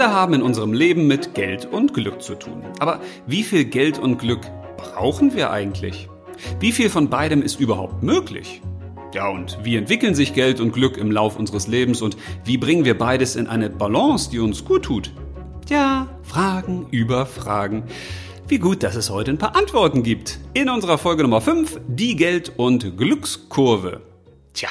alle haben in unserem Leben mit Geld und Glück zu tun. Aber wie viel Geld und Glück brauchen wir eigentlich? Wie viel von beidem ist überhaupt möglich? Ja, und wie entwickeln sich Geld und Glück im Lauf unseres Lebens und wie bringen wir beides in eine Balance, die uns gut tut? Ja, Fragen über Fragen. Wie gut, dass es heute ein paar Antworten gibt. In unserer Folge Nummer 5, die Geld- und Glückskurve. Tja,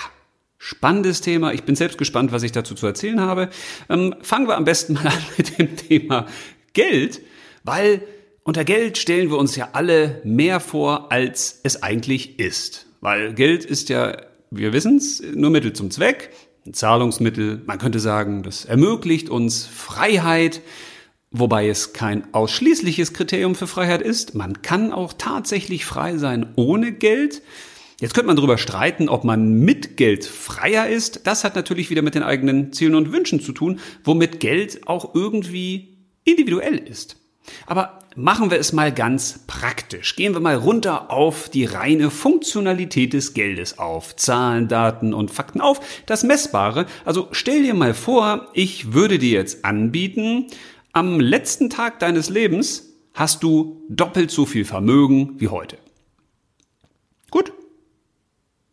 spannendes Thema. Ich bin selbst gespannt, was ich dazu zu erzählen habe. Ähm, fangen wir am besten mal an mit dem Thema Geld, weil unter Geld stellen wir uns ja alle mehr vor, als es eigentlich ist. Weil Geld ist ja wir wissen es, nur Mittel zum Zweck, ein Zahlungsmittel, man könnte sagen, das ermöglicht uns Freiheit, wobei es kein ausschließliches Kriterium für Freiheit ist. Man kann auch tatsächlich frei sein ohne Geld. Jetzt könnte man darüber streiten, ob man mit Geld freier ist. Das hat natürlich wieder mit den eigenen Zielen und Wünschen zu tun, womit Geld auch irgendwie individuell ist. Aber machen wir es mal ganz praktisch. Gehen wir mal runter auf die reine Funktionalität des Geldes auf. Zahlen, Daten und Fakten auf. Das Messbare. Also stell dir mal vor, ich würde dir jetzt anbieten, am letzten Tag deines Lebens hast du doppelt so viel Vermögen wie heute. Gut?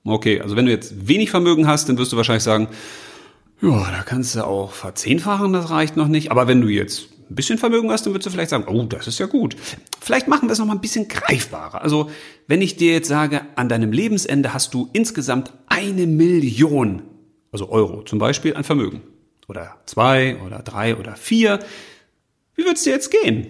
Okay, also wenn du jetzt wenig Vermögen hast, dann wirst du wahrscheinlich sagen, ja, da kannst du auch verzehnfachen, das reicht noch nicht. Aber wenn du jetzt ein bisschen Vermögen hast, dann würdest du vielleicht sagen, oh, das ist ja gut. Vielleicht machen wir es noch mal ein bisschen greifbarer. Also, wenn ich dir jetzt sage, an deinem Lebensende hast du insgesamt eine Million, also Euro zum Beispiel, an Vermögen. Oder zwei oder drei oder vier. Wie würdest dir jetzt gehen?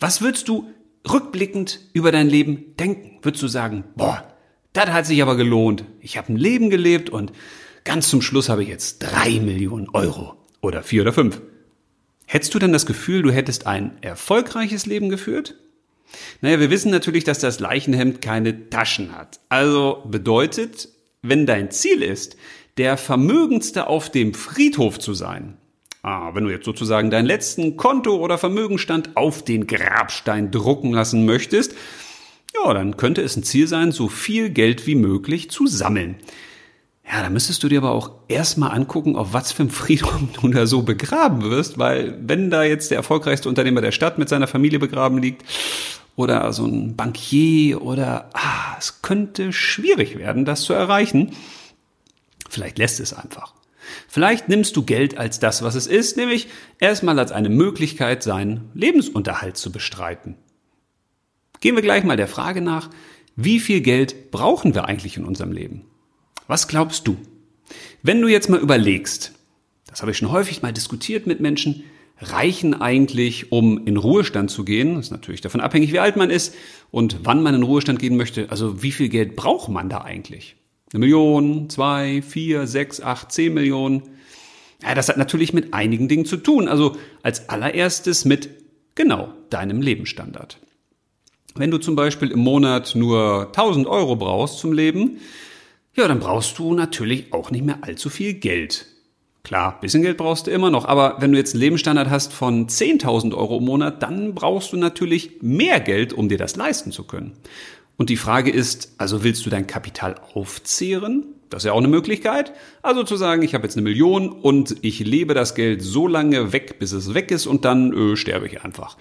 Was würdest du rückblickend über dein Leben denken? Würdest du sagen, boah, das hat sich aber gelohnt. Ich habe ein Leben gelebt und ganz zum Schluss habe ich jetzt drei Millionen Euro oder vier oder fünf. Hättest du denn das Gefühl, du hättest ein erfolgreiches Leben geführt? Naja, wir wissen natürlich, dass das Leichenhemd keine Taschen hat. Also bedeutet, wenn dein Ziel ist, der Vermögendste auf dem Friedhof zu sein, ah, wenn du jetzt sozusagen deinen letzten Konto- oder Vermögenstand auf den Grabstein drucken lassen möchtest, ja, dann könnte es ein Ziel sein, so viel Geld wie möglich zu sammeln. Ja, da müsstest du dir aber auch erstmal angucken, auf was für einem Friedhof du da so begraben wirst, weil wenn da jetzt der erfolgreichste Unternehmer der Stadt mit seiner Familie begraben liegt oder so ein Bankier oder ah, es könnte schwierig werden, das zu erreichen. Vielleicht lässt es einfach. Vielleicht nimmst du Geld als das, was es ist, nämlich erstmal als eine Möglichkeit, seinen Lebensunterhalt zu bestreiten. Gehen wir gleich mal der Frage nach, wie viel Geld brauchen wir eigentlich in unserem Leben? Was glaubst du? Wenn du jetzt mal überlegst, das habe ich schon häufig mal diskutiert mit Menschen, reichen eigentlich, um in Ruhestand zu gehen? Das ist natürlich davon abhängig, wie alt man ist und wann man in Ruhestand gehen möchte. Also wie viel Geld braucht man da eigentlich? Eine Million, zwei, vier, sechs, acht, zehn Millionen? Ja, das hat natürlich mit einigen Dingen zu tun. Also als allererstes mit genau deinem Lebensstandard. Wenn du zum Beispiel im Monat nur 1000 Euro brauchst zum Leben, ja, dann brauchst du natürlich auch nicht mehr allzu viel Geld. Klar, bisschen Geld brauchst du immer noch, aber wenn du jetzt einen Lebensstandard hast von 10.000 Euro im Monat, dann brauchst du natürlich mehr Geld, um dir das leisten zu können. Und die Frage ist, also willst du dein Kapital aufzehren? Das ist ja auch eine Möglichkeit. Also zu sagen, ich habe jetzt eine Million und ich lebe das Geld so lange weg, bis es weg ist und dann öh, sterbe ich einfach.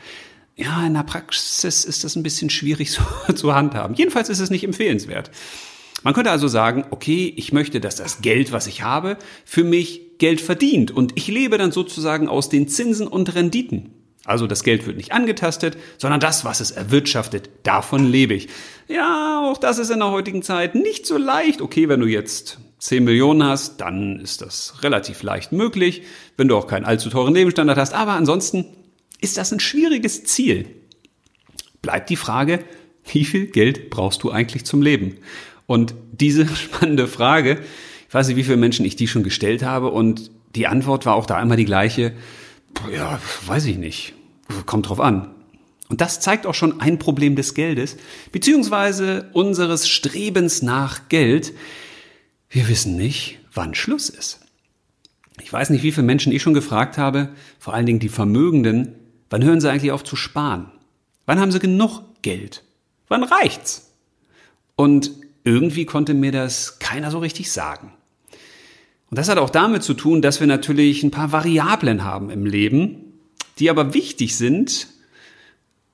Ja, in der Praxis ist das ein bisschen schwierig so zu handhaben. Jedenfalls ist es nicht empfehlenswert. Man könnte also sagen, okay, ich möchte, dass das Geld, was ich habe, für mich Geld verdient und ich lebe dann sozusagen aus den Zinsen und Renditen. Also das Geld wird nicht angetastet, sondern das, was es erwirtschaftet, davon lebe ich. Ja, auch das ist in der heutigen Zeit nicht so leicht. Okay, wenn du jetzt 10 Millionen hast, dann ist das relativ leicht möglich, wenn du auch keinen allzu teuren Lebensstandard hast. Aber ansonsten ist das ein schwieriges Ziel. Bleibt die Frage, wie viel Geld brauchst du eigentlich zum Leben? Und diese spannende Frage, ich weiß nicht, wie viele Menschen ich die schon gestellt habe und die Antwort war auch da immer die gleiche. Ja, weiß ich nicht. Kommt drauf an. Und das zeigt auch schon ein Problem des Geldes, beziehungsweise unseres Strebens nach Geld. Wir wissen nicht, wann Schluss ist. Ich weiß nicht, wie viele Menschen ich schon gefragt habe, vor allen Dingen die Vermögenden, wann hören sie eigentlich auf zu sparen? Wann haben sie genug Geld? Wann reicht's? Und irgendwie konnte mir das keiner so richtig sagen. Und das hat auch damit zu tun, dass wir natürlich ein paar Variablen haben im Leben. die aber wichtig sind,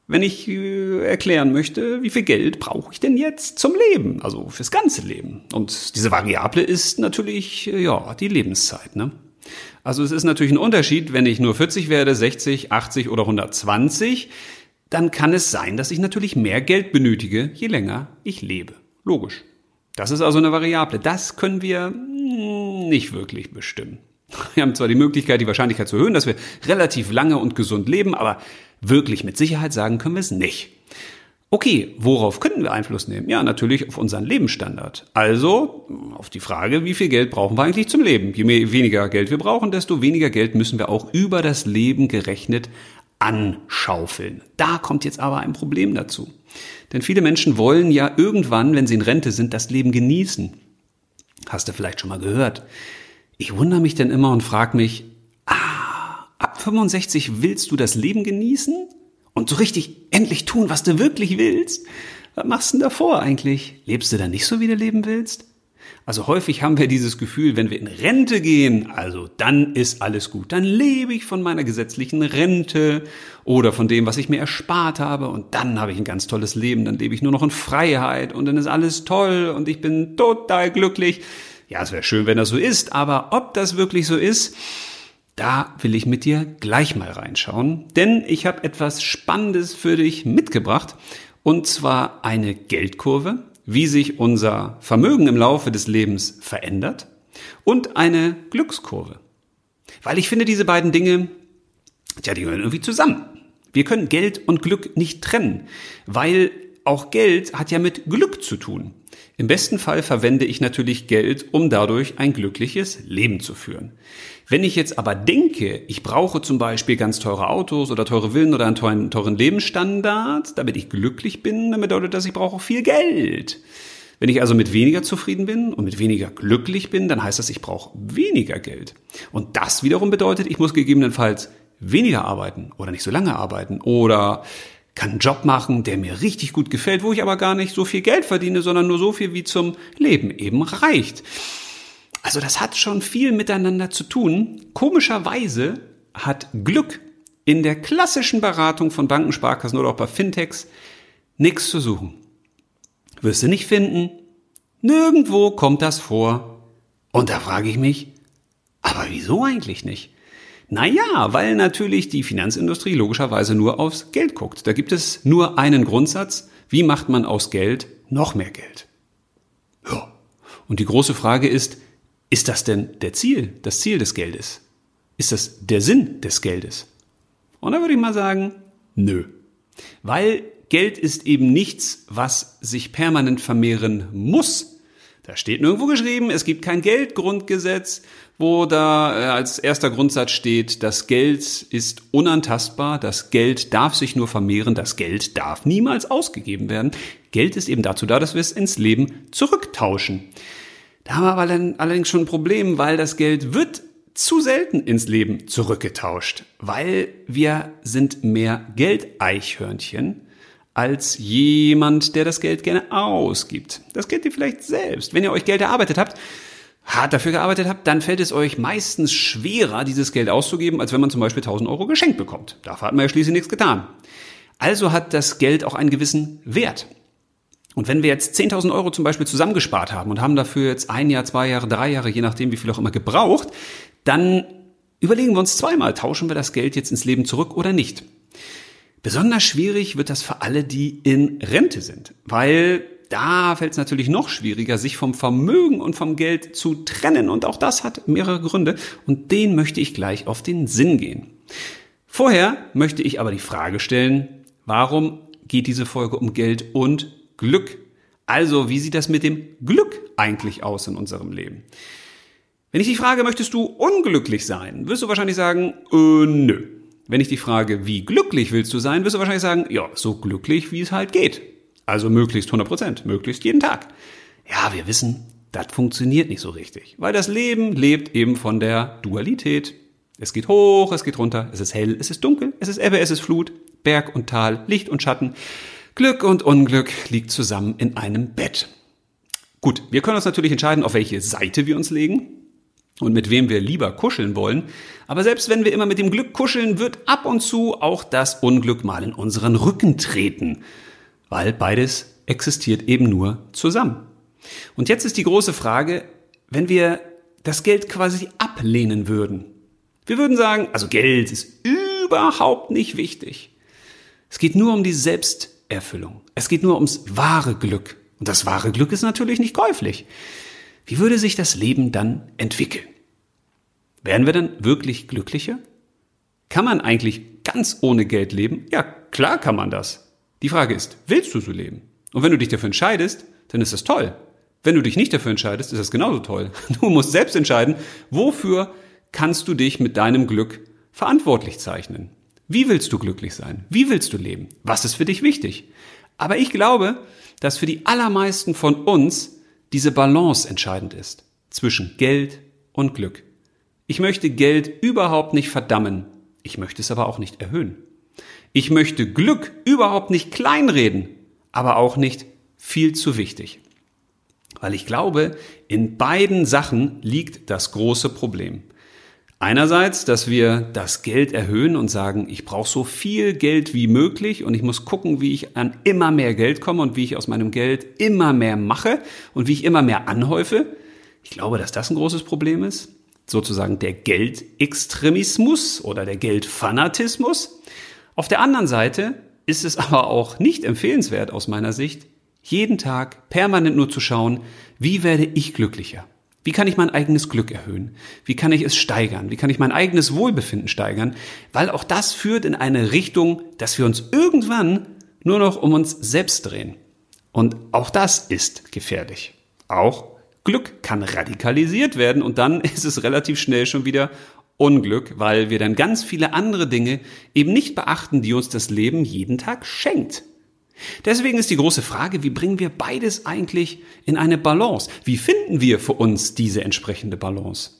wenn ich äh, erklären möchte, wie viel Geld brauche ich denn jetzt zum Leben, also fürs ganze Leben. Und diese Variable ist natürlich, äh, ja, die Lebenszeit, ne? Also es ist natürlich ein Unterschied, wenn ich nur 40 werde, 60, 80 oder 120, dann kann es sein, dass ich natürlich mehr Geld benötige, je länger ich lebe. Logisch. Das ist also eine Variable. Das können wir hm, nicht wirklich bestimmen. Wir haben zwar die Möglichkeit, die Wahrscheinlichkeit zu erhöhen, dass wir relativ lange und gesund leben, aber wirklich mit Sicherheit sagen können wir es nicht. Okay, worauf könnten wir Einfluss nehmen? Ja, natürlich auf unseren Lebensstandard. Also auf die Frage, wie viel Geld brauchen wir eigentlich zum Leben? Je mehr, weniger Geld wir brauchen, desto weniger Geld müssen wir auch über das Leben gerechnet anschaufeln. Da kommt jetzt aber ein Problem dazu. Denn viele Menschen wollen ja irgendwann, wenn sie in Rente sind, das Leben genießen. Hast du vielleicht schon mal gehört. Ich wundere mich dann immer und frage mich, ah, ab 65 willst du das Leben genießen? Und so richtig endlich tun, was du wirklich willst, was machst du denn davor eigentlich? Lebst du dann nicht so, wie du leben willst? Also häufig haben wir dieses Gefühl, wenn wir in Rente gehen, also dann ist alles gut. Dann lebe ich von meiner gesetzlichen Rente oder von dem, was ich mir erspart habe und dann habe ich ein ganz tolles Leben. Dann lebe ich nur noch in Freiheit und dann ist alles toll und ich bin total glücklich. Ja, es wäre schön, wenn das so ist, aber ob das wirklich so ist, da will ich mit dir gleich mal reinschauen, denn ich habe etwas Spannendes für dich mitgebracht, und zwar eine Geldkurve, wie sich unser Vermögen im Laufe des Lebens verändert, und eine Glückskurve. Weil ich finde, diese beiden Dinge, tja, die gehören irgendwie zusammen. Wir können Geld und Glück nicht trennen, weil auch Geld hat ja mit Glück zu tun. Im besten Fall verwende ich natürlich Geld, um dadurch ein glückliches Leben zu führen. Wenn ich jetzt aber denke, ich brauche zum Beispiel ganz teure Autos oder teure Villen oder einen teuren, teuren Lebensstandard, damit ich glücklich bin, dann bedeutet das, ich brauche viel Geld. Wenn ich also mit weniger zufrieden bin und mit weniger glücklich bin, dann heißt das, ich brauche weniger Geld. Und das wiederum bedeutet, ich muss gegebenenfalls weniger arbeiten oder nicht so lange arbeiten oder kann einen Job machen, der mir richtig gut gefällt, wo ich aber gar nicht so viel Geld verdiene, sondern nur so viel, wie zum Leben eben reicht. Also das hat schon viel miteinander zu tun. Komischerweise hat Glück in der klassischen Beratung von Banken, Sparkassen oder auch bei Fintechs nichts zu suchen. Wirst du nicht finden. Nirgendwo kommt das vor. Und da frage ich mich, aber wieso eigentlich nicht? Naja, weil natürlich die Finanzindustrie logischerweise nur aufs Geld guckt. Da gibt es nur einen Grundsatz. Wie macht man aus Geld noch mehr Geld? Ja. Und die große Frage ist, ist das denn der Ziel, das Ziel des Geldes? Ist das der Sinn des Geldes? Und da würde ich mal sagen, nö. Weil Geld ist eben nichts, was sich permanent vermehren muss. Da steht nirgendwo geschrieben, es gibt kein Geldgrundgesetz, wo da äh, als erster Grundsatz steht, das Geld ist unantastbar, das Geld darf sich nur vermehren, das Geld darf niemals ausgegeben werden. Geld ist eben dazu da, dass wir es ins Leben zurücktauschen. Da haben wir aber allerdings schon ein Problem, weil das Geld wird zu selten ins Leben zurückgetauscht, weil wir sind mehr Geldeichhörnchen als jemand, der das Geld gerne ausgibt. Das kennt ihr vielleicht selbst. Wenn ihr euch Geld erarbeitet habt, hart dafür gearbeitet habt, dann fällt es euch meistens schwerer, dieses Geld auszugeben, als wenn man zum Beispiel 1000 Euro geschenkt bekommt. Dafür hat man ja schließlich nichts getan. Also hat das Geld auch einen gewissen Wert. Und wenn wir jetzt 10.000 Euro zum Beispiel zusammengespart haben und haben dafür jetzt ein Jahr, zwei Jahre, drei Jahre, je nachdem, wie viel auch immer gebraucht, dann überlegen wir uns zweimal, tauschen wir das Geld jetzt ins Leben zurück oder nicht. Besonders schwierig wird das für alle, die in Rente sind, weil da fällt es natürlich noch schwieriger, sich vom Vermögen und vom Geld zu trennen. Und auch das hat mehrere Gründe und den möchte ich gleich auf den Sinn gehen. Vorher möchte ich aber die Frage stellen, warum geht diese Folge um Geld und Glück? Also, wie sieht das mit dem Glück eigentlich aus in unserem Leben? Wenn ich dich frage, möchtest du unglücklich sein, wirst du wahrscheinlich sagen, äh, nö. Wenn ich dich frage, wie glücklich willst du sein, wirst du wahrscheinlich sagen, ja, so glücklich, wie es halt geht. Also möglichst 100 Prozent, möglichst jeden Tag. Ja, wir wissen, das funktioniert nicht so richtig, weil das Leben lebt eben von der Dualität. Es geht hoch, es geht runter, es ist hell, es ist dunkel, es ist Ebbe, es ist Flut, Berg und Tal, Licht und Schatten. Glück und Unglück liegt zusammen in einem Bett. Gut, wir können uns natürlich entscheiden, auf welche Seite wir uns legen. und mit wem wir lieber kuscheln wollen. Aber selbst wenn wir immer mit dem Glück kuscheln, wird ab und zu auch das Unglück mal in unseren Rücken treten, weil beides existiert eben nur zusammen. Und jetzt ist die große Frage, wenn wir das Geld quasi ablehnen würden. Wir würden sagen, also Geld ist überhaupt nicht wichtig. Es geht nur um die Selbsterfüllung. Es geht nur ums wahre Glück. Und das wahre Glück ist natürlich nicht käuflich. Wie würde sich das Leben dann entwickeln? Werden wir dann wirklich glücklicher? Kann man eigentlich ganz ohne Geld leben? Ja, klar kann man das. Die Frage ist, willst du so leben? Und wenn du dich dafür entscheidest, dann ist das toll. Wenn du dich nicht dafür entscheidest, ist das genauso toll. Du musst selbst entscheiden, wofür kannst du dich mit deinem Glück verantwortlich zeichnen. Wie willst du glücklich sein? Wie willst du leben? Was ist für dich wichtig? Aber ich glaube, dass für die allermeisten von uns diese Balance entscheidend ist zwischen Geld und Glück. Ich möchte Geld überhaupt nicht verdammen, ich möchte es aber auch nicht erhöhen. Ich möchte Glück überhaupt nicht kleinreden, aber auch nicht viel zu wichtig. Weil ich glaube, in beiden Sachen liegt das große Problem. Einerseits, dass wir das Geld erhöhen und sagen, ich brauche so viel Geld wie möglich und ich muss gucken, wie ich an immer mehr Geld komme und wie ich aus meinem Geld immer mehr mache und wie ich immer mehr anhäufe. Ich glaube, dass das ein großes Problem ist. Sozusagen der Geldextremismus oder der Geldfanatismus. Auf der anderen Seite ist es aber auch nicht empfehlenswert aus meiner Sicht, jeden Tag permanent nur zu schauen, wie werde ich glücklicher? Wie kann ich mein eigenes Glück erhöhen? Wie kann ich es steigern? Wie kann ich mein eigenes Wohlbefinden steigern? Weil auch das führt in eine Richtung, dass wir uns irgendwann nur noch um uns selbst drehen. Und auch das ist gefährlich. Auch Glück kann radikalisiert werden und dann ist es relativ schnell schon wieder Unglück, weil wir dann ganz viele andere Dinge eben nicht beachten, die uns das Leben jeden Tag schenkt. Deswegen ist die große Frage, wie bringen wir beides eigentlich in eine Balance? Wie finden wir für uns diese entsprechende Balance?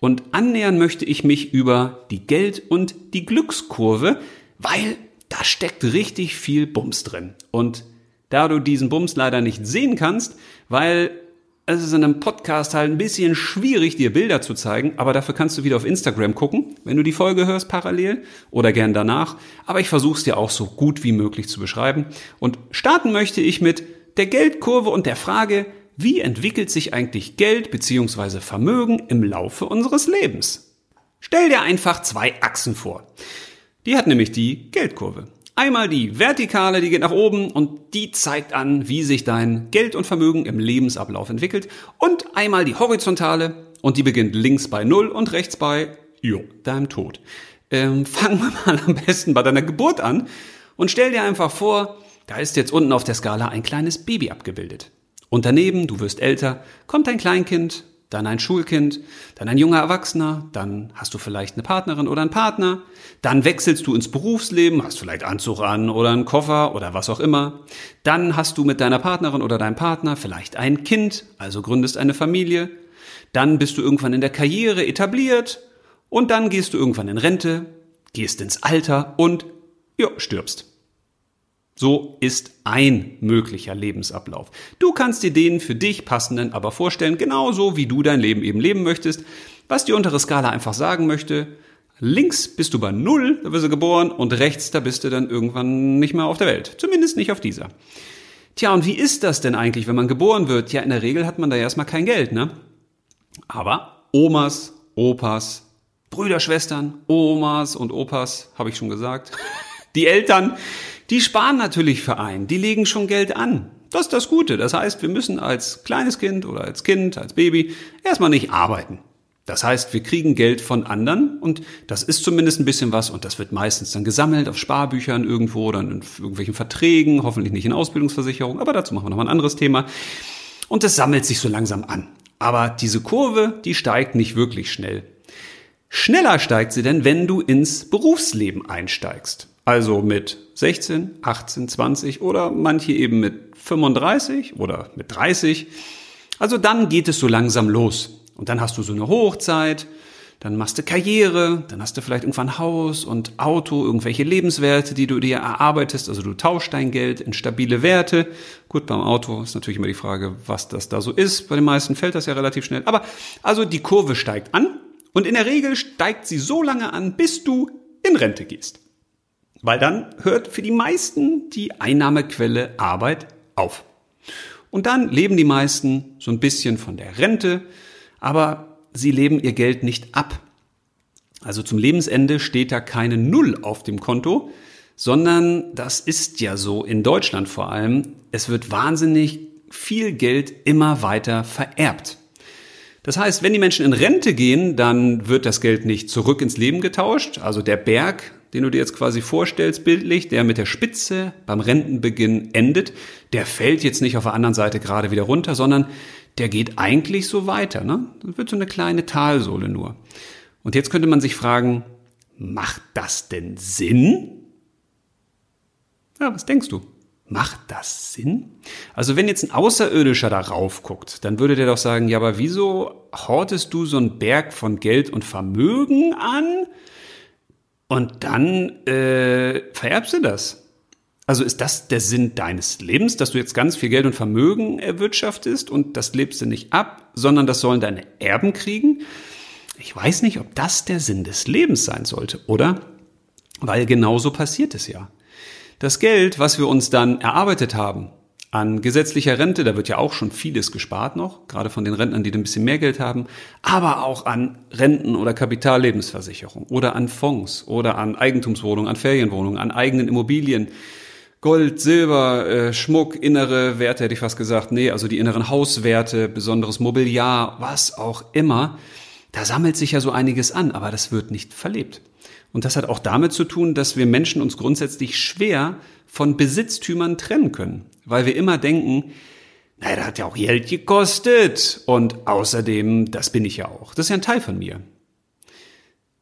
Und annähern möchte ich mich über die Geld- und die Glückskurve, weil da steckt richtig viel Bums drin. Und da du diesen Bums leider nicht sehen kannst, weil es ist in einem Podcast halt ein bisschen schwierig, dir Bilder zu zeigen, aber dafür kannst du wieder auf Instagram gucken, wenn du die Folge hörst parallel oder gern danach. Aber ich versuche es dir auch so gut wie möglich zu beschreiben. Und starten möchte ich mit der Geldkurve und der Frage, wie entwickelt sich eigentlich Geld bzw. Vermögen im Laufe unseres Lebens? Stell dir einfach zwei Achsen vor. Die hat nämlich die Geldkurve. Einmal die vertikale, die geht nach oben und die zeigt an, wie sich dein Geld und Vermögen im Lebensablauf entwickelt. Und einmal die horizontale und die beginnt links bei Null und rechts bei, jo, deinem Tod. Ähm, fangen wir mal am besten bei deiner Geburt an und stell dir einfach vor, da ist jetzt unten auf der Skala ein kleines Baby abgebildet. Und daneben, du wirst älter, kommt ein Kleinkind, dann ein Schulkind, dann ein junger Erwachsener, dann hast du vielleicht eine Partnerin oder einen Partner, dann wechselst du ins Berufsleben, hast vielleicht Anzug an oder einen Koffer oder was auch immer, dann hast du mit deiner Partnerin oder deinem Partner vielleicht ein Kind, also gründest eine Familie, dann bist du irgendwann in der Karriere etabliert und dann gehst du irgendwann in Rente, gehst ins Alter und ja, stirbst. So ist ein möglicher Lebensablauf. Du kannst dir den für dich passenden aber vorstellen, genauso wie du dein Leben eben leben möchtest. Was die untere Skala einfach sagen möchte, links bist du bei Null, da wirst du geboren, und rechts, da bist du dann irgendwann nicht mehr auf der Welt. Zumindest nicht auf dieser. Tja, und wie ist das denn eigentlich, wenn man geboren wird? Ja, in der Regel hat man da erstmal kein Geld, ne? Aber Omas, Opas, Brüder, Schwestern, Omas und Opas, habe ich schon gesagt. Die Eltern, die sparen natürlich für einen, die legen schon Geld an. Das ist das Gute. Das heißt, wir müssen als kleines Kind oder als Kind, als Baby erstmal nicht arbeiten. Das heißt, wir kriegen Geld von anderen und das ist zumindest ein bisschen was und das wird meistens dann gesammelt auf Sparbüchern irgendwo oder in irgendwelchen Verträgen, hoffentlich nicht in Ausbildungsversicherung, aber dazu machen wir nochmal ein anderes Thema. Und das sammelt sich so langsam an. Aber diese Kurve, die steigt nicht wirklich schnell. Schneller steigt sie denn, wenn du ins Berufsleben einsteigst. Also mit 16, 18, 20 oder manche eben mit 35 oder mit 30. Also dann geht es so langsam los. Und dann hast du so eine Hochzeit, dann machst du Karriere, dann hast du vielleicht irgendwann Haus und Auto, irgendwelche Lebenswerte, die du dir erarbeitest. Also du tauschst dein Geld in stabile Werte. Gut, beim Auto ist natürlich immer die Frage, was das da so ist. Bei den meisten fällt das ja relativ schnell. Aber also die Kurve steigt an und in der Regel steigt sie so lange an, bis du in Rente gehst. Weil dann hört für die meisten die Einnahmequelle Arbeit auf. Und dann leben die meisten so ein bisschen von der Rente, aber sie leben ihr Geld nicht ab. Also zum Lebensende steht da keine Null auf dem Konto, sondern das ist ja so in Deutschland vor allem. Es wird wahnsinnig viel Geld immer weiter vererbt. Das heißt, wenn die Menschen in Rente gehen, dann wird das Geld nicht zurück ins Leben getauscht. Also der Berg, den du dir jetzt quasi vorstellst, bildlich, der mit der Spitze beim Rentenbeginn endet, der fällt jetzt nicht auf der anderen Seite gerade wieder runter, sondern der geht eigentlich so weiter. Ne? Das wird so eine kleine Talsohle nur. Und jetzt könnte man sich fragen, macht das denn Sinn? Ja, was denkst du? Macht das Sinn? Also wenn jetzt ein Außerirdischer darauf guckt, dann würde der doch sagen, ja, aber wieso hortest du so einen Berg von Geld und Vermögen an und dann äh, vererbst du das? Also ist das der Sinn deines Lebens, dass du jetzt ganz viel Geld und Vermögen erwirtschaftest und das lebst du nicht ab, sondern das sollen deine Erben kriegen? Ich weiß nicht, ob das der Sinn des Lebens sein sollte, oder? Weil genauso passiert es ja. Das Geld, was wir uns dann erarbeitet haben, an gesetzlicher Rente, da wird ja auch schon vieles gespart noch, gerade von den Rentnern, die ein bisschen mehr Geld haben, aber auch an Renten oder Kapitallebensversicherung oder an Fonds oder an Eigentumswohnungen, an Ferienwohnungen, an eigenen Immobilien Gold, Silber, äh, Schmuck, innere Werte hätte ich fast gesagt. Nee, also die inneren Hauswerte, besonderes Mobiliar, was auch immer. Da sammelt sich ja so einiges an, aber das wird nicht verlebt. Und das hat auch damit zu tun, dass wir Menschen uns grundsätzlich schwer von Besitztümern trennen können, weil wir immer denken, naja, das hat ja auch Geld gekostet und außerdem, das bin ich ja auch. Das ist ja ein Teil von mir.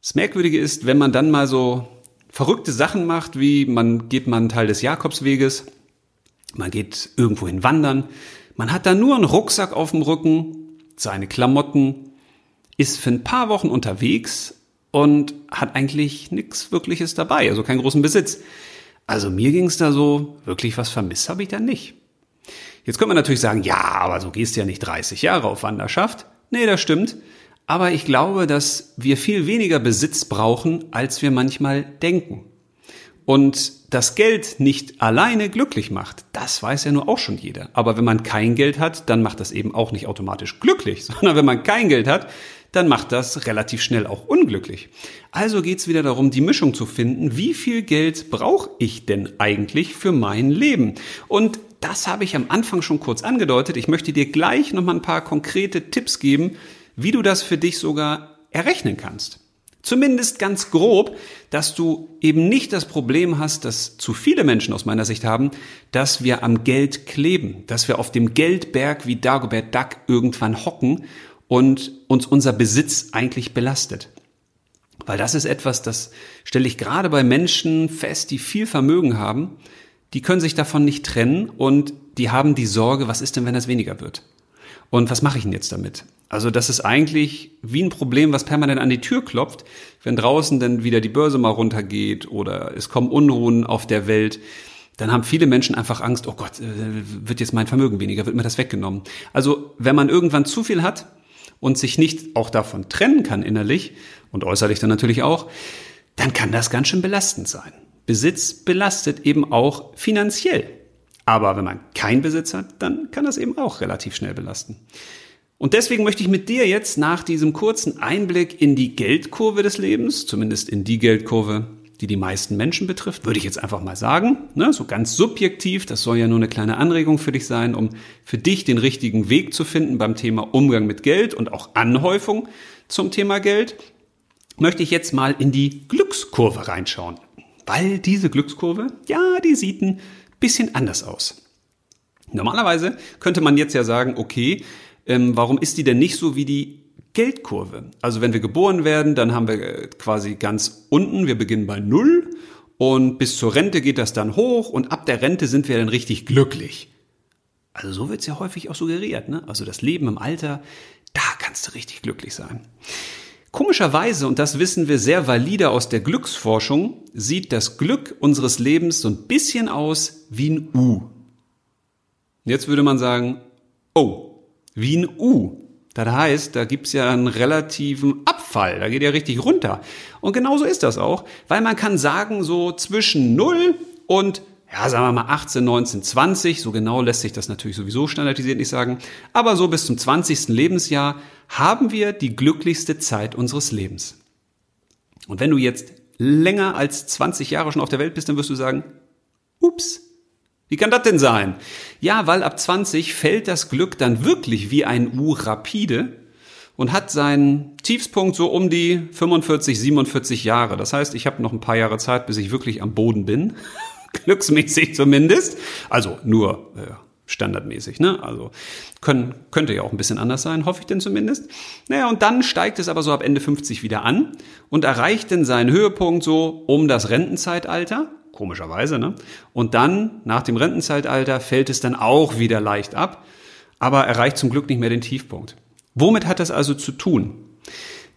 Das Merkwürdige ist, wenn man dann mal so verrückte Sachen macht, wie man geht mal einen Teil des Jakobsweges, man geht irgendwohin wandern, man hat da nur einen Rucksack auf dem Rücken, seine Klamotten, ist für ein paar Wochen unterwegs und hat eigentlich nichts Wirkliches dabei, also keinen großen Besitz. Also mir ging es da so, wirklich was vermisst habe ich da nicht. Jetzt könnte man natürlich sagen, ja, aber so gehst du ja nicht 30 Jahre auf Wanderschaft. Nee, das stimmt. Aber ich glaube, dass wir viel weniger Besitz brauchen, als wir manchmal denken. Und das Geld nicht alleine glücklich macht, das weiß ja nur auch schon jeder. Aber wenn man kein Geld hat, dann macht das eben auch nicht automatisch glücklich, sondern wenn man kein Geld hat, dann macht das relativ schnell auch unglücklich. Also geht's wieder darum, die Mischung zu finden, wie viel Geld brauche ich denn eigentlich für mein Leben? Und das habe ich am Anfang schon kurz angedeutet. Ich möchte dir gleich nochmal ein paar konkrete Tipps geben, wie du das für dich sogar errechnen kannst. Zumindest ganz grob, dass du eben nicht das Problem hast, dass zu viele Menschen aus meiner Sicht haben, dass wir am Geld kleben, dass wir auf dem Geldberg wie Dagobert Duck irgendwann hocken und uns unser Besitz eigentlich belastet. Weil das ist etwas, das stelle ich gerade bei Menschen fest, die viel Vermögen haben, die können sich davon nicht trennen und die haben die Sorge, was ist denn, wenn das weniger wird? Und was mache ich denn jetzt damit? Also das ist eigentlich wie ein Problem, was permanent an die Tür klopft, wenn draußen dann wieder die Börse mal runtergeht oder es kommen Unruhen auf der Welt. Dann haben viele Menschen einfach Angst, oh Gott, äh, wird jetzt mein Vermögen weniger, wird mir das weggenommen. Also wenn man irgendwann zu viel hat und sich nicht auch davon trennen kann innerlich und äußerlich dann natürlich auch, dann kann das ganz schön belastend sein. Besitz belastet eben auch finanziell. Aber wenn man keinen Besitz hat, dann kann das eben auch relativ schnell belasten. Und deswegen möchte ich mit dir jetzt nach diesem kurzen Einblick in die Geldkurve des Lebens, zumindest in die Geldkurve, die die meisten Menschen betrifft, würde ich jetzt einfach mal sagen, ne, so ganz subjektiv, das soll ja nur eine kleine Anregung für dich sein, um für dich den richtigen Weg zu finden beim Thema Umgang mit Geld und auch Anhäufung zum Thema Geld, möchte ich jetzt mal in die Glückskurve reinschauen. Weil diese Glückskurve, ja, die sieht ein bisschen anders aus. Normalerweise könnte man jetzt ja sagen, okay, ähm, warum ist die denn nicht so wie die Geldkurve? Also wenn wir geboren werden, dann haben wir äh, quasi ganz unten, wir beginnen bei Null und bis zur Rente geht das dann hoch und ab der Rente sind wir dann richtig glücklich. Also so wird es ja häufig auch suggeriert. Ne? Also das Leben im Alter, da kannst du richtig glücklich sein. Komischerweise, und das wissen wir sehr valide aus der Glücksforschung, sieht das Glück unseres Lebens so ein bisschen aus wie ein U. Jetzt würde man sagen, oh, wie ein U. Das heißt, da gibt's ja einen relativen Abfall, da geht ja richtig runter. Und genauso ist das auch, weil man kann sagen, so zwischen 0 und ja, sagen wir mal 18, 19, 20, so genau lässt sich das natürlich sowieso standardisiert nicht sagen, aber so bis zum 20. Lebensjahr haben wir die glücklichste Zeit unseres Lebens. Und wenn du jetzt länger als 20 Jahre schon auf der Welt bist, dann wirst du sagen, ups, wie kann das denn sein? Ja, weil ab 20 fällt das Glück dann wirklich wie ein U rapide und hat seinen Tiefspunkt so um die 45, 47 Jahre. Das heißt, ich habe noch ein paar Jahre Zeit, bis ich wirklich am Boden bin. Glücksmäßig zumindest. Also nur äh, standardmäßig, ne? Also können, könnte ja auch ein bisschen anders sein, hoffe ich denn zumindest. Naja, und dann steigt es aber so ab Ende 50 wieder an und erreicht dann seinen Höhepunkt so um das Rentenzeitalter. Komischerweise, ne? Und dann, nach dem Rentenzeitalter, fällt es dann auch wieder leicht ab, aber erreicht zum Glück nicht mehr den Tiefpunkt. Womit hat das also zu tun?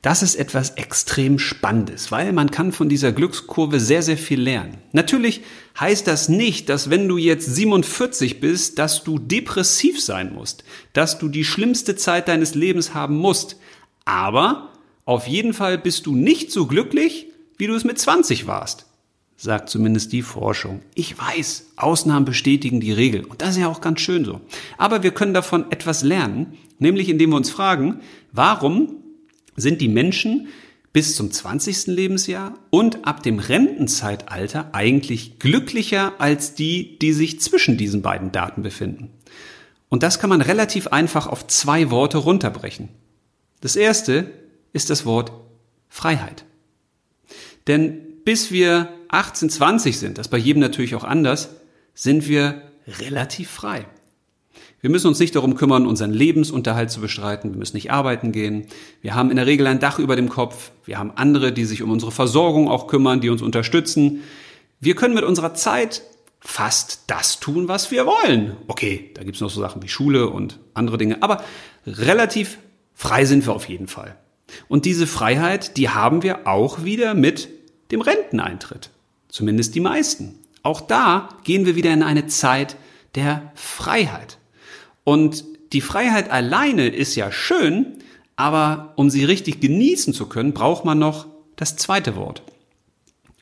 Das ist etwas extrem Spannendes, weil man kann von dieser Glückskurve sehr, sehr viel lernen. Natürlich heißt das nicht, dass wenn du jetzt 47 bist, dass du depressiv sein musst, dass du die schlimmste Zeit deines Lebens haben musst. Aber auf jeden Fall bist du nicht so glücklich, wie du es mit 20 warst sagt zumindest die Forschung. Ich weiß, Ausnahmen bestätigen die Regel und das ist ja auch ganz schön so. Aber wir können davon etwas lernen, nämlich indem wir uns fragen, warum sind die Menschen bis zum 20. Lebensjahr und ab dem Rentenzeitalter eigentlich glücklicher als die, die sich zwischen diesen beiden Daten befinden. Und das kann man relativ einfach auf zwei Worte runterbrechen. Das erste ist das Wort Freiheit. Denn bis wir 18, 20 sind, das bei jedem natürlich auch anders, sind wir relativ frei. Wir müssen uns nicht darum kümmern, unseren Lebensunterhalt zu bestreiten. Wir müssen nicht arbeiten gehen. Wir haben in der Regel ein Dach über dem Kopf. Wir haben andere, die sich um unsere Versorgung auch kümmern, die uns unterstützen. Wir können mit unserer Zeit fast das tun, was wir wollen. Okay, da gibt's noch so Sachen wie Schule und andere Dinge, aber relativ frei sind wir auf jeden Fall. Und diese Freiheit, die haben wir auch wieder mit dem Renteneintritt. Zumindest die meisten. Auch da gehen wir wieder in eine Zeit der Freiheit. Und die Freiheit alleine ist ja schön, aber um sie richtig genießen zu können, braucht man noch das zweite Wort.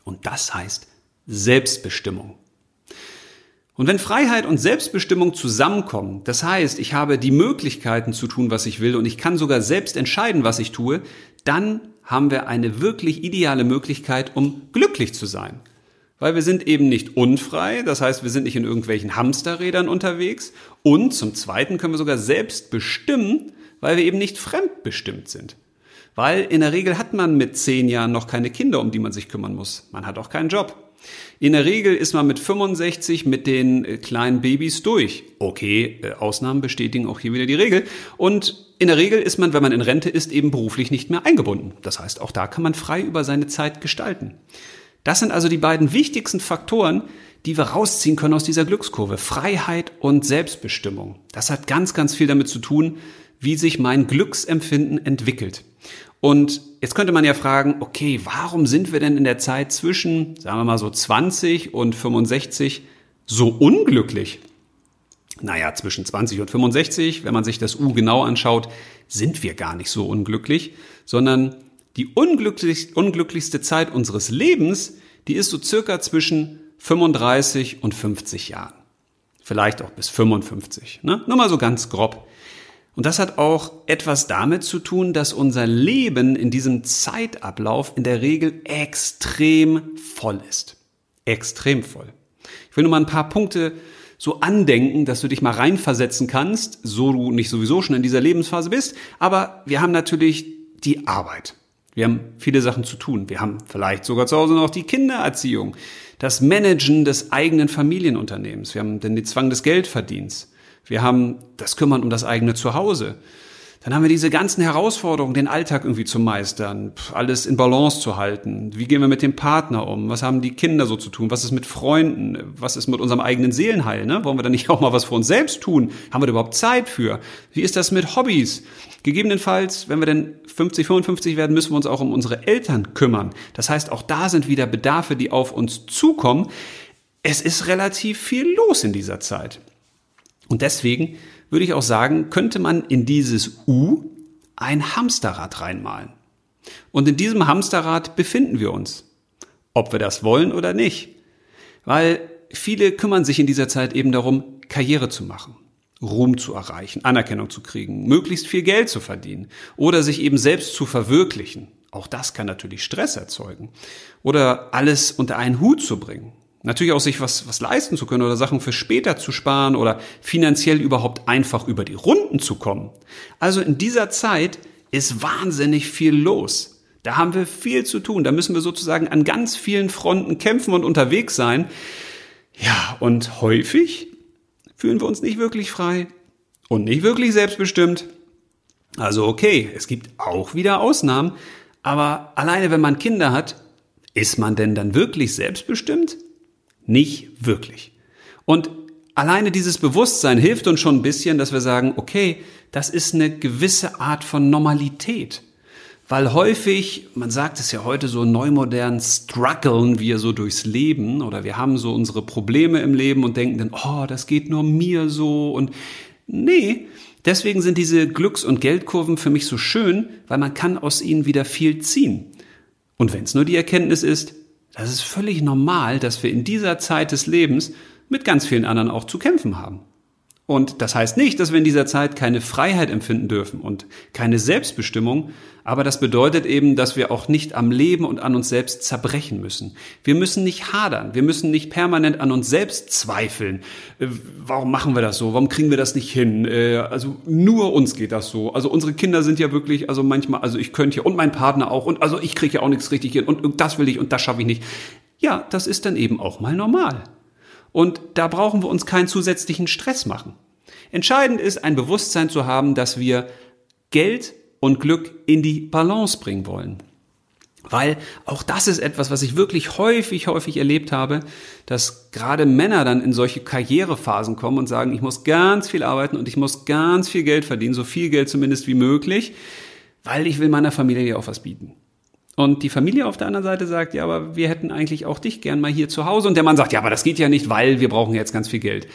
Und das heißt Selbstbestimmung. Und wenn Freiheit und Selbstbestimmung zusammenkommen, das heißt, ich habe die Möglichkeiten zu tun, was ich will und ich kann sogar selbst entscheiden, was ich tue, dann haben wir eine wirklich ideale Möglichkeit, um glücklich zu sein weil wir sind eben nicht unfrei, das heißt, wir sind nicht in irgendwelchen Hamsterrädern unterwegs und zum Zweiten können wir sogar selbst bestimmen, weil wir eben nicht fremdbestimmt sind. Weil in der Regel hat man mit zehn Jahren noch keine Kinder, um die man sich kümmern muss. Man hat auch keinen Job. In der Regel ist man mit 65 mit den äh, kleinen Babys durch. Okay, äh, Ausnahmen bestätigen auch hier wieder die Regel. Und in der Regel ist man, wenn man in Rente ist, eben beruflich nicht mehr eingebunden. Das heißt, auch da kann man frei über seine Zeit gestalten. Das sind also die beiden wichtigsten Faktoren, die wir rausziehen können aus dieser Glückskurve. Freiheit und Selbstbestimmung. Das hat ganz, ganz viel damit zu tun, wie sich mein Glücksempfinden entwickelt. Und jetzt könnte man ja fragen, okay, warum sind wir denn in der Zeit zwischen, sagen wir mal so 20 und 65 so unglücklich? Naja, zwischen 20 und 65, wenn man sich das U genau anschaut, sind wir gar nicht so unglücklich, sondern die unglücklich, unglücklichste Zeit unseres Lebens, die ist so circa zwischen 35 und 50 Jahren. Vielleicht auch bis 55. Ne? Nur mal so ganz grob. Und das hat auch etwas damit zu tun, dass unser Leben in diesem Zeitablauf in der Regel extrem voll ist. Extrem voll. Ich will nur mal ein paar Punkte so andenken, dass du dich mal reinversetzen kannst, so du nicht sowieso schon in dieser Lebensphase bist. Aber wir haben natürlich die Arbeit. Wir haben viele Sachen zu tun. Wir haben vielleicht sogar zu Hause noch die Kindererziehung, das Managen des eigenen Familienunternehmens. Wir haben den Zwang des Geldverdienst. Wir haben das Kümmern um das eigene Zuhause. Dann haben wir diese ganzen Herausforderungen, den Alltag irgendwie zu meistern, alles in Balance zu halten. Wie gehen wir mit dem Partner um? Was haben die Kinder so zu tun? Was ist mit Freunden? Was ist mit unserem eigenen Seelenheil? Ne? Wollen wir da nicht auch mal was für uns selbst tun? Haben wir da überhaupt Zeit für? Wie ist das mit Hobbys? Gegebenenfalls, wenn wir denn 50, 55 werden, müssen wir uns auch um unsere Eltern kümmern. Das heißt, auch da sind wieder Bedarfe, die auf uns zukommen. Es ist relativ viel los in dieser Zeit. Und deswegen würde ich auch sagen, könnte man in dieses U ein Hamsterrad reinmalen. Und in diesem Hamsterrad befinden wir uns. Ob wir das wollen oder nicht. Weil viele kümmern sich in dieser Zeit eben darum, Karriere zu machen, Ruhm zu erreichen, Anerkennung zu kriegen, möglichst viel Geld zu verdienen oder sich eben selbst zu verwirklichen. Auch das kann natürlich Stress erzeugen. Oder alles unter einen Hut zu bringen. Natürlich auch sich was, was leisten zu können oder Sachen für später zu sparen oder finanziell überhaupt einfach über die Runden zu kommen. Also in dieser Zeit ist wahnsinnig viel los. Da haben wir viel zu tun. Da müssen wir sozusagen an ganz vielen Fronten kämpfen und unterwegs sein. Ja, und häufig fühlen wir uns nicht wirklich frei und nicht wirklich selbstbestimmt. Also okay, es gibt auch wieder Ausnahmen, aber alleine wenn man Kinder hat, ist man denn dann wirklich selbstbestimmt? Nicht wirklich. Und alleine dieses Bewusstsein hilft uns schon ein bisschen, dass wir sagen, okay, das ist eine gewisse Art von Normalität. Weil häufig, man sagt es ja heute so neumodern, strugglen wir so durchs Leben oder wir haben so unsere Probleme im Leben und denken dann, oh, das geht nur mir so und nee, deswegen sind diese Glücks- und Geldkurven für mich so schön, weil man kann aus ihnen wieder viel ziehen. Und wenn es nur die Erkenntnis ist, das ist völlig normal, dass wir in dieser Zeit des Lebens mit ganz vielen anderen auch zu kämpfen haben. Und das heißt nicht, dass wir in dieser Zeit keine Freiheit empfinden dürfen und keine Selbstbestimmung, aber das bedeutet eben, dass wir auch nicht am Leben und an uns selbst zerbrechen müssen. Wir müssen nicht hadern, wir müssen nicht permanent an uns selbst zweifeln. Äh, warum machen wir das so? Warum kriegen wir das nicht hin? Äh, also nur uns geht das so. Also unsere Kinder sind ja wirklich, also manchmal, also ich könnte ja und mein Partner auch und also ich kriege ja auch nichts richtig hin und das will ich und das schaffe ich nicht. Ja, das ist dann eben auch mal normal. Und da brauchen wir uns keinen zusätzlichen Stress machen. Entscheidend ist, ein Bewusstsein zu haben, dass wir Geld und Glück in die Balance bringen wollen. Weil auch das ist etwas, was ich wirklich häufig, häufig erlebt habe, dass gerade Männer dann in solche Karrierephasen kommen und sagen, ich muss ganz viel arbeiten und ich muss ganz viel Geld verdienen, so viel Geld zumindest wie möglich, weil ich will meiner Familie ja auch was bieten. Und die Familie auf der anderen Seite sagt, ja, aber wir hätten eigentlich auch dich gern mal hier zu Hause. Und der Mann sagt, ja, aber das geht ja nicht, weil wir brauchen jetzt ganz viel Geld.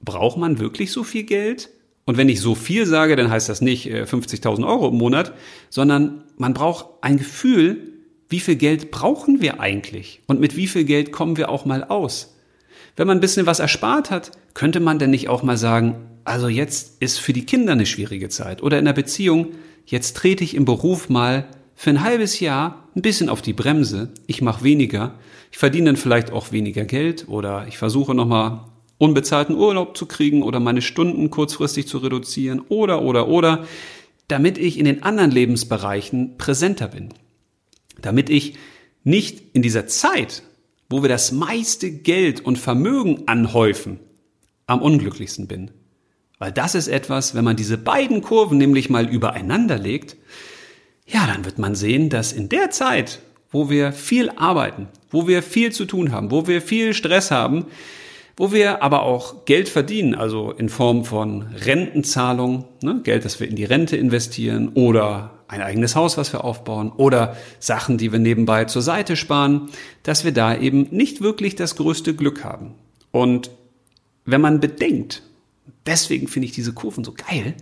Braucht man wirklich so viel Geld? Und wenn ich so viel sage, dann heißt das nicht 50.000 äh, Euro im Monat, sondern man braucht ein Gefühl, wie viel Geld brauchen wir eigentlich? Und mit wie viel Geld kommen wir auch mal aus? Wenn man ein bisschen was erspart hat, könnte man denn nicht auch mal sagen, also jetzt ist für die Kinder eine schwierige Zeit oder in der Beziehung, jetzt trete ich im Beruf mal für ein halbes Jahr ein bisschen auf die Bremse, ich mache weniger, ich verdiene dann vielleicht auch weniger Geld oder ich versuche nochmal unbezahlten Urlaub zu kriegen oder meine Stunden kurzfristig zu reduzieren oder oder oder, damit ich in den anderen Lebensbereichen präsenter bin. Damit ich nicht in dieser Zeit, wo wir das meiste Geld und Vermögen anhäufen, am unglücklichsten bin. Weil das ist etwas, wenn man diese beiden Kurven nämlich mal übereinander legt, ja, dann wird man sehen, dass in der Zeit, wo wir viel arbeiten, wo wir viel zu tun haben, wo wir viel Stress haben, wo wir aber auch Geld verdienen, also in Form von Rentenzahlung, ne, Geld, das wir in die Rente investieren oder ein eigenes Haus, was wir aufbauen oder Sachen, die wir nebenbei zur Seite sparen, dass wir da eben nicht wirklich das größte Glück haben. Und wenn man bedenkt, deswegen finde ich diese Kurven so geil,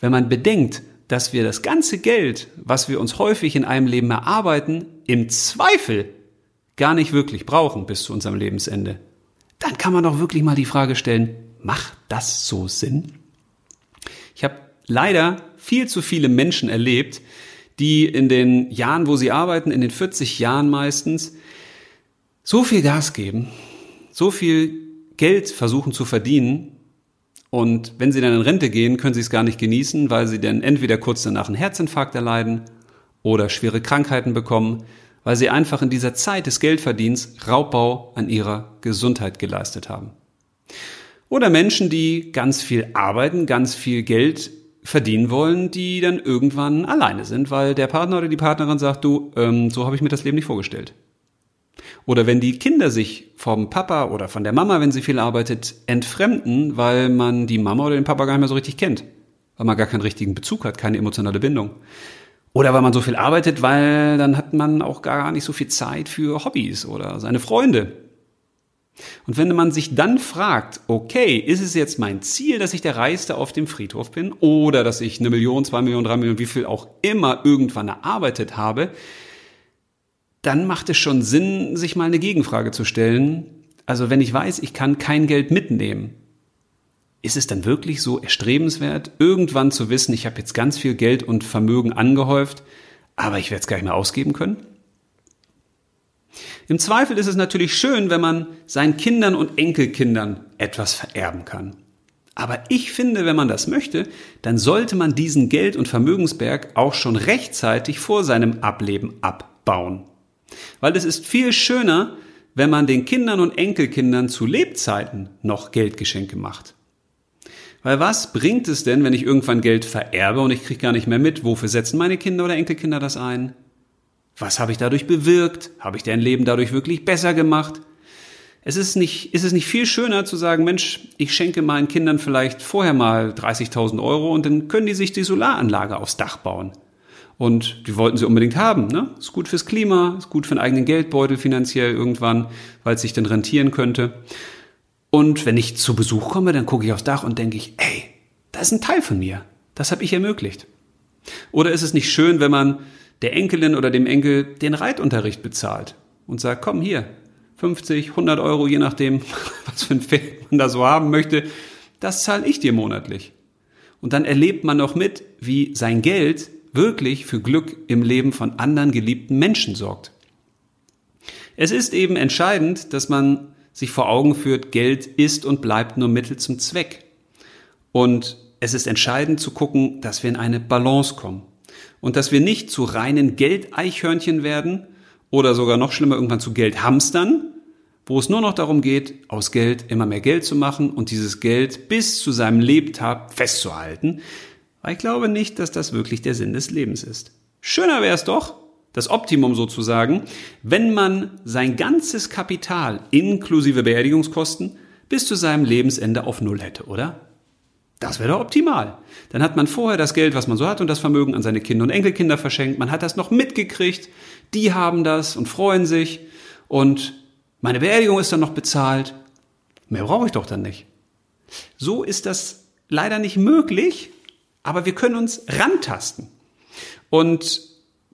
wenn man bedenkt, dass wir das ganze Geld, was wir uns häufig in einem Leben erarbeiten, im Zweifel gar nicht wirklich brauchen bis zu unserem Lebensende, dann kann man doch wirklich mal die Frage stellen, macht das so Sinn? Ich habe leider viel zu viele Menschen erlebt, die in den Jahren, wo sie arbeiten, in den 40 Jahren meistens, so viel Gas geben, so viel Geld versuchen zu verdienen, und wenn sie dann in Rente gehen, können sie es gar nicht genießen, weil sie dann entweder kurz danach einen Herzinfarkt erleiden oder schwere Krankheiten bekommen, weil sie einfach in dieser Zeit des Geldverdienens Raubbau an ihrer Gesundheit geleistet haben. Oder Menschen, die ganz viel arbeiten, ganz viel Geld verdienen wollen, die dann irgendwann alleine sind, weil der Partner oder die Partnerin sagt, du, ähm, so habe ich mir das Leben nicht vorgestellt. Oder wenn die Kinder sich vom Papa oder von der Mama, wenn sie viel arbeitet, entfremden, weil man die Mama oder den Papa gar nicht mehr so richtig kennt, weil man gar keinen richtigen Bezug hat, keine emotionale Bindung. Oder weil man so viel arbeitet, weil dann hat man auch gar nicht so viel Zeit für Hobbys oder seine Freunde. Und wenn man sich dann fragt, okay, ist es jetzt mein Ziel, dass ich der Reichste auf dem Friedhof bin oder dass ich eine Million, zwei Millionen, drei Millionen, wie viel auch immer irgendwann erarbeitet habe, dann macht es schon Sinn, sich mal eine Gegenfrage zu stellen. Also wenn ich weiß, ich kann kein Geld mitnehmen, ist es dann wirklich so erstrebenswert, irgendwann zu wissen, ich habe jetzt ganz viel Geld und Vermögen angehäuft, aber ich werde es gar nicht mehr ausgeben können? Im Zweifel ist es natürlich schön, wenn man seinen Kindern und Enkelkindern etwas vererben kann. Aber ich finde, wenn man das möchte, dann sollte man diesen Geld- und Vermögensberg auch schon rechtzeitig vor seinem Ableben abbauen. Weil es ist viel schöner, wenn man den Kindern und Enkelkindern zu Lebzeiten noch Geldgeschenke macht. Weil was bringt es denn, wenn ich irgendwann Geld vererbe und ich kriege gar nicht mehr mit, wofür setzen meine Kinder oder Enkelkinder das ein? Was habe ich dadurch bewirkt? Habe ich dein Leben dadurch wirklich besser gemacht? Es ist nicht, ist es nicht viel schöner zu sagen, Mensch, ich schenke meinen Kindern vielleicht vorher mal 30.000 Euro und dann können die sich die Solaranlage aufs Dach bauen. Und die wollten sie unbedingt haben. Ne? Ist gut fürs Klima, ist gut für einen eigenen Geldbeutel finanziell irgendwann, weil es sich dann rentieren könnte. Und wenn ich zu Besuch komme, dann gucke ich aufs Dach und denke ich, ey, das ist ein Teil von mir. Das habe ich ermöglicht. Oder ist es nicht schön, wenn man der Enkelin oder dem Enkel den Reitunterricht bezahlt und sagt, komm hier, 50, 100 Euro, je nachdem, was für ein Pferd man da so haben möchte, das zahle ich dir monatlich. Und dann erlebt man noch mit, wie sein Geld wirklich für Glück im Leben von anderen geliebten Menschen sorgt. Es ist eben entscheidend, dass man sich vor Augen führt, Geld ist und bleibt nur Mittel zum Zweck. Und es ist entscheidend zu gucken, dass wir in eine Balance kommen und dass wir nicht zu reinen Geldeichhörnchen werden oder sogar noch schlimmer irgendwann zu Geldhamstern, wo es nur noch darum geht, aus Geld immer mehr Geld zu machen und dieses Geld bis zu seinem Lebtag festzuhalten, weil ich glaube nicht, dass das wirklich der Sinn des Lebens ist. Schöner wäre es doch, das Optimum sozusagen, wenn man sein ganzes Kapital inklusive Beerdigungskosten bis zu seinem Lebensende auf Null hätte, oder? Das wäre doch optimal. Dann hat man vorher das Geld, was man so hat und das Vermögen an seine Kinder und Enkelkinder verschenkt. Man hat das noch mitgekriegt. Die haben das und freuen sich. Und meine Beerdigung ist dann noch bezahlt. Mehr brauche ich doch dann nicht. So ist das leider nicht möglich, aber wir können uns rantasten. Und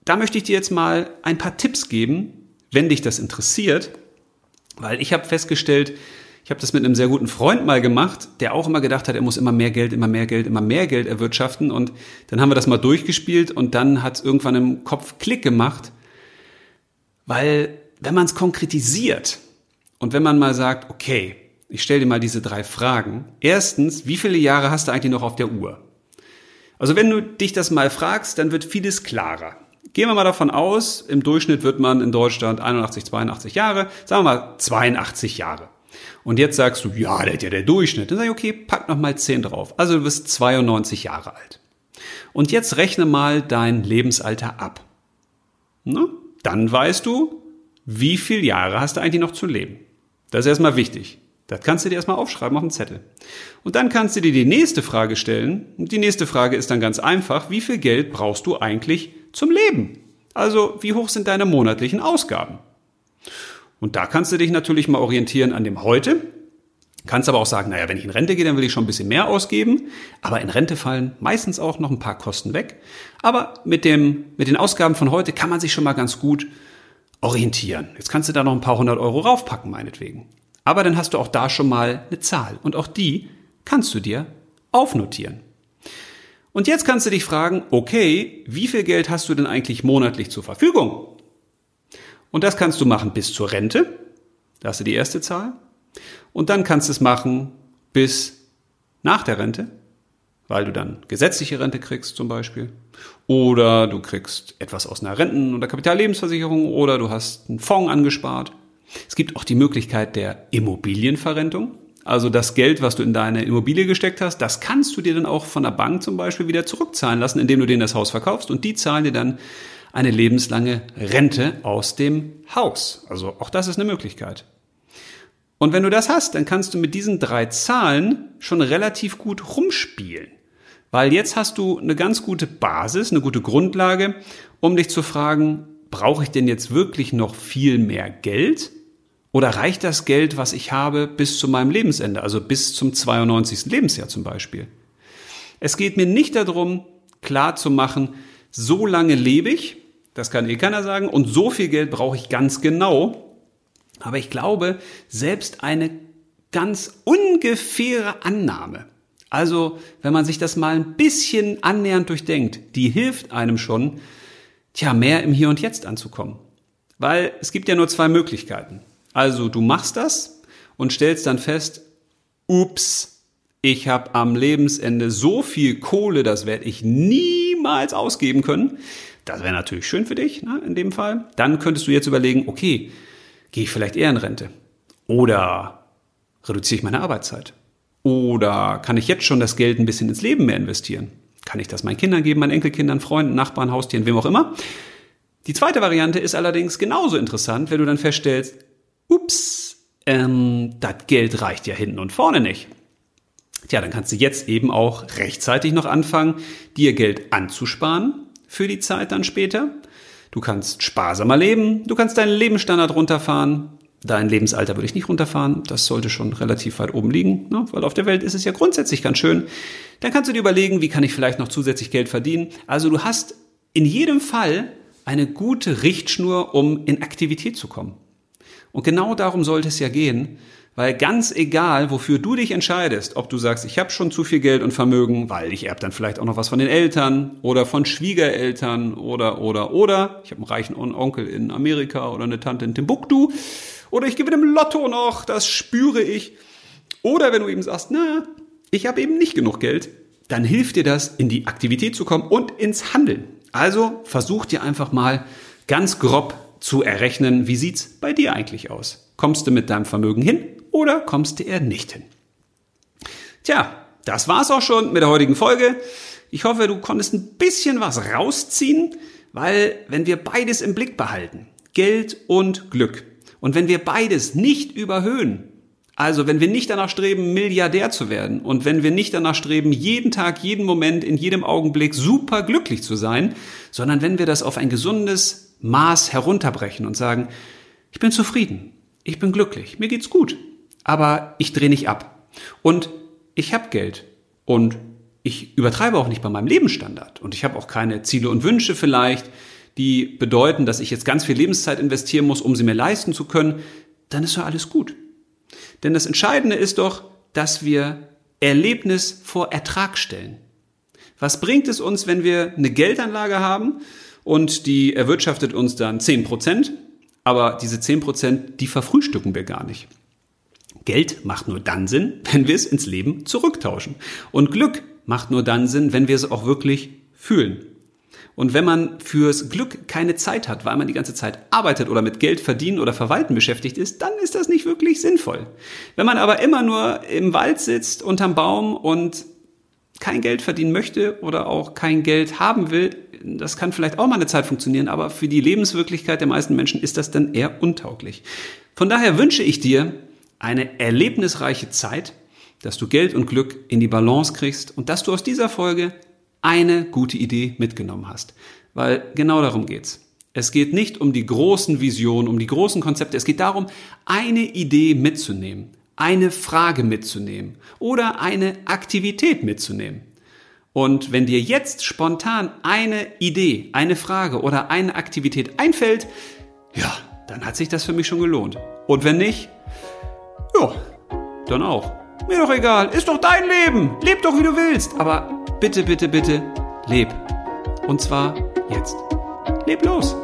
da möchte ich dir jetzt mal ein paar Tipps geben, wenn dich das interessiert, weil ich habe festgestellt, ich habe das mit einem sehr guten Freund mal gemacht, der auch immer gedacht hat, er muss immer mehr Geld, immer mehr Geld, immer mehr Geld erwirtschaften. Und dann haben wir das mal durchgespielt und dann hat es irgendwann im Kopf Klick gemacht, weil wenn man es konkretisiert und wenn man mal sagt, okay, ich stelle dir mal diese drei Fragen. Erstens, wie viele Jahre hast du eigentlich noch auf der Uhr? Also wenn du dich das mal fragst, dann wird vieles klarer. Gehen wir mal davon aus, im Durchschnitt wird man in Deutschland 81, 82 Jahre, sagen wir mal 82 Jahre. Und jetzt sagst du, ja, das ist ja der Durchschnitt. Dann sag ich, okay, pack noch mal 10 drauf. Also du bist 92 Jahre alt. Und jetzt rechne mal dein Lebensalter ab. Na, dann weißt du, wie viele Jahre hast du eigentlich noch zu leben. Das ist erstmal wichtig. Das kannst du dir erstmal aufschreiben auf dem Zettel. Und dann kannst du dir die nächste Frage stellen. Und die nächste Frage ist dann ganz einfach. Wie viel Geld brauchst du eigentlich zum Leben? Also, wie hoch sind deine monatlichen Ausgaben? Und da kannst du dich natürlich mal orientieren an dem heute. Kannst aber auch sagen, naja, wenn ich in Rente gehe, dann will ich schon ein bisschen mehr ausgeben. Aber in Rente fallen meistens auch noch ein paar Kosten weg. Aber mit dem, mit den Ausgaben von heute kann man sich schon mal ganz gut orientieren. Jetzt kannst du da noch ein paar hundert Euro raufpacken, meinetwegen. Aber dann hast du auch da schon mal eine Zahl. Und auch die kannst du dir aufnotieren. Und jetzt kannst du dich fragen, okay, wie viel Geld hast du denn eigentlich monatlich zur Verfügung? Und das kannst du machen bis zur Rente. Da hast du die erste Zahl. Und dann kannst du es machen bis nach der Rente, weil du dann gesetzliche Rente kriegst zum Beispiel. Oder du kriegst etwas aus einer Renten- oder Kapitallebensversicherung oder du hast einen Fonds angespart. Es gibt auch die Möglichkeit der Immobilienverrentung. Also das Geld, was du in deine Immobilie gesteckt hast, das kannst du dir dann auch von der Bank zum Beispiel wieder zurückzahlen lassen, indem du denen das Haus verkaufst und die zahlen dir dann eine lebenslange Rente aus dem Haus. Also auch das ist eine Möglichkeit. Und wenn du das hast, dann kannst du mit diesen drei Zahlen schon relativ gut rumspielen. Weil jetzt hast du eine ganz gute Basis, eine gute Grundlage, um dich zu fragen, brauche ich denn jetzt wirklich noch viel mehr Geld? Oder reicht das Geld, was ich habe, bis zu meinem Lebensende, also bis zum 92. Lebensjahr zum Beispiel? Es geht mir nicht darum, klar zu machen, so lange lebe ich, das kann eh keiner sagen, und so viel Geld brauche ich ganz genau. Aber ich glaube, selbst eine ganz ungefähre Annahme, also wenn man sich das mal ein bisschen annähernd durchdenkt, die hilft einem schon, tja, mehr im Hier und Jetzt anzukommen. Weil es gibt ja nur zwei Möglichkeiten. Also du machst das und stellst dann fest, ups, ich habe am Lebensende so viel Kohle, das werde ich niemals ausgeben können. Das wäre natürlich schön für dich ne, in dem Fall. Dann könntest du jetzt überlegen, okay, gehe ich vielleicht eher in Rente? Oder reduziere ich meine Arbeitszeit? Oder kann ich jetzt schon das Geld ein bisschen ins Leben mehr investieren? Kann ich das meinen Kindern geben, meinen Enkelkindern, Freunden, Nachbarn, Haustieren, wem auch immer? Die zweite Variante ist allerdings genauso interessant, wenn du dann feststellst, ups, ähm, das Geld reicht ja hinten und vorne nicht. Tja, dann kannst du jetzt eben auch rechtzeitig noch anfangen, dir Geld anzusparen für die Zeit dann später. Du kannst sparsamer leben, du kannst deinen Lebensstandard runterfahren. Dein Lebensalter würde ich nicht runterfahren, das sollte schon relativ weit oben liegen, ne? weil auf der Welt ist es ja grundsätzlich ganz schön. Dann kannst du dir überlegen, wie kann ich vielleicht noch zusätzlich Geld verdienen. Also du hast in jedem Fall eine gute Richtschnur, um in Aktivität zu kommen. Und genau darum sollte es ja gehen, weil ganz egal, wofür du dich entscheidest, ob du sagst, ich habe schon zu viel Geld und Vermögen, weil ich erb dann vielleicht auch noch was von den Eltern oder von Schwiegereltern oder oder oder, ich habe einen reichen Onkel in Amerika oder eine Tante in Timbuktu oder ich gewinne im Lotto noch, das spüre ich. Oder wenn du eben sagst, na, ich habe eben nicht genug Geld, dann hilft dir das, in die Aktivität zu kommen und ins Handeln. Also versuch dir einfach mal ganz grob zu errechnen, wie sieht's bei dir eigentlich aus? Kommst du mit deinem Vermögen hin oder kommst du eher nicht hin? Tja, das war's auch schon mit der heutigen Folge. Ich hoffe, du konntest ein bisschen was rausziehen, weil wenn wir beides im Blick behalten, Geld und Glück, und wenn wir beides nicht überhöhen, also wenn wir nicht danach streben, Milliardär zu werden und wenn wir nicht danach streben, jeden Tag, jeden Moment, in jedem Augenblick super glücklich zu sein, sondern wenn wir das auf ein gesundes Maß herunterbrechen und sagen, ich bin zufrieden, ich bin glücklich, mir geht's gut, aber ich drehe nicht ab. Und ich habe Geld und ich übertreibe auch nicht bei meinem Lebensstandard und ich habe auch keine Ziele und Wünsche vielleicht, die bedeuten, dass ich jetzt ganz viel Lebenszeit investieren muss, um sie mir leisten zu können, dann ist doch alles gut. Denn das Entscheidende ist doch, dass wir Erlebnis vor Ertrag stellen. Was bringt es uns, wenn wir eine Geldanlage haben und die erwirtschaftet uns dann 10 Prozent, aber diese 10 Prozent, die verfrühstücken wir gar nicht. Geld macht nur dann Sinn, wenn wir es ins Leben zurücktauschen. Und Glück macht nur dann Sinn, wenn wir es auch wirklich fühlen. Und wenn man fürs Glück keine Zeit hat, weil man die ganze Zeit arbeitet oder mit Geld verdienen oder verwalten beschäftigt ist, dann ist das nicht wirklich sinnvoll. Wenn man aber immer nur im Wald sitzt, unterm Baum und kein Geld verdienen möchte oder auch kein Geld haben will, das kann vielleicht auch mal eine Zeit funktionieren, aber für die Lebenswirklichkeit der meisten Menschen ist das dann eher untauglich. Von daher wünsche ich dir eine erlebnisreiche Zeit, dass du Geld und Glück in die Balance kriegst und dass du aus dieser Folge eine gute Idee mitgenommen hast. Weil genau darum geht's. Es geht nicht um die großen Visionen, um die großen Konzepte. Es geht darum, eine Idee mitzunehmen, eine Frage mitzunehmen oder eine Aktivität mitzunehmen. Und wenn dir jetzt spontan eine Idee, eine Frage oder eine Aktivität einfällt, ja, dann hat sich das für mich schon gelohnt. Und wenn nicht, ja, dann auch. Mir doch egal, ist doch dein Leben. Leb doch wie du willst. Aber bitte, bitte, bitte, leb. Und zwar jetzt. Leb los.